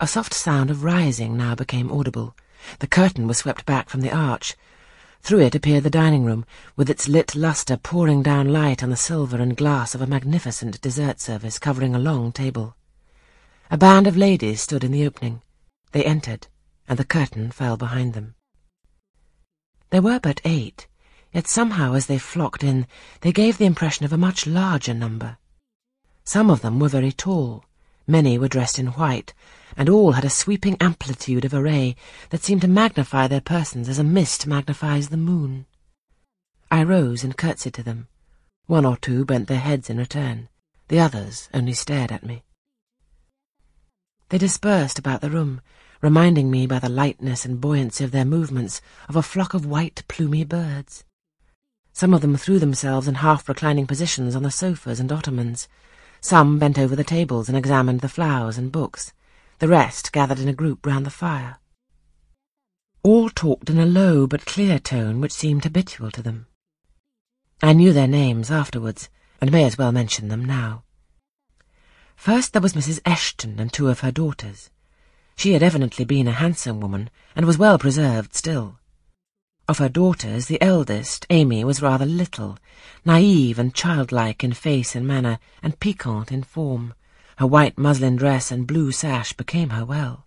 A soft sound of rising now became audible. The curtain was swept back from the arch. Through it appeared the dining room, with its lit lustre pouring down light on the silver and glass of a magnificent dessert service covering a long table. A band of ladies stood in the opening. They entered, and the curtain fell behind them. There were but eight, yet somehow as they flocked in, they gave the impression of a much larger number. Some of them were very tall, many were dressed in white, and all had a sweeping amplitude of array that seemed to magnify their persons as a mist magnifies the moon. I rose and curtsied to them. One or two bent their heads in return. The others only stared at me. They dispersed about the room, reminding me by the lightness and buoyancy of their movements of a flock of white plumy birds. Some of them threw themselves in half-reclining positions on the sofas and ottomans. Some bent over the tables and examined the flowers and books. The rest gathered in a group round the fire. All talked in a low but clear tone which seemed habitual to them. I knew their names afterwards, and may as well mention them now. First there was Mrs. Eshton and two of her daughters. She had evidently been a handsome woman, and was well preserved still. Of her daughters, the eldest, Amy, was rather little, naive and childlike in face and manner, and piquant in form. Her white muslin dress and blue sash became her well.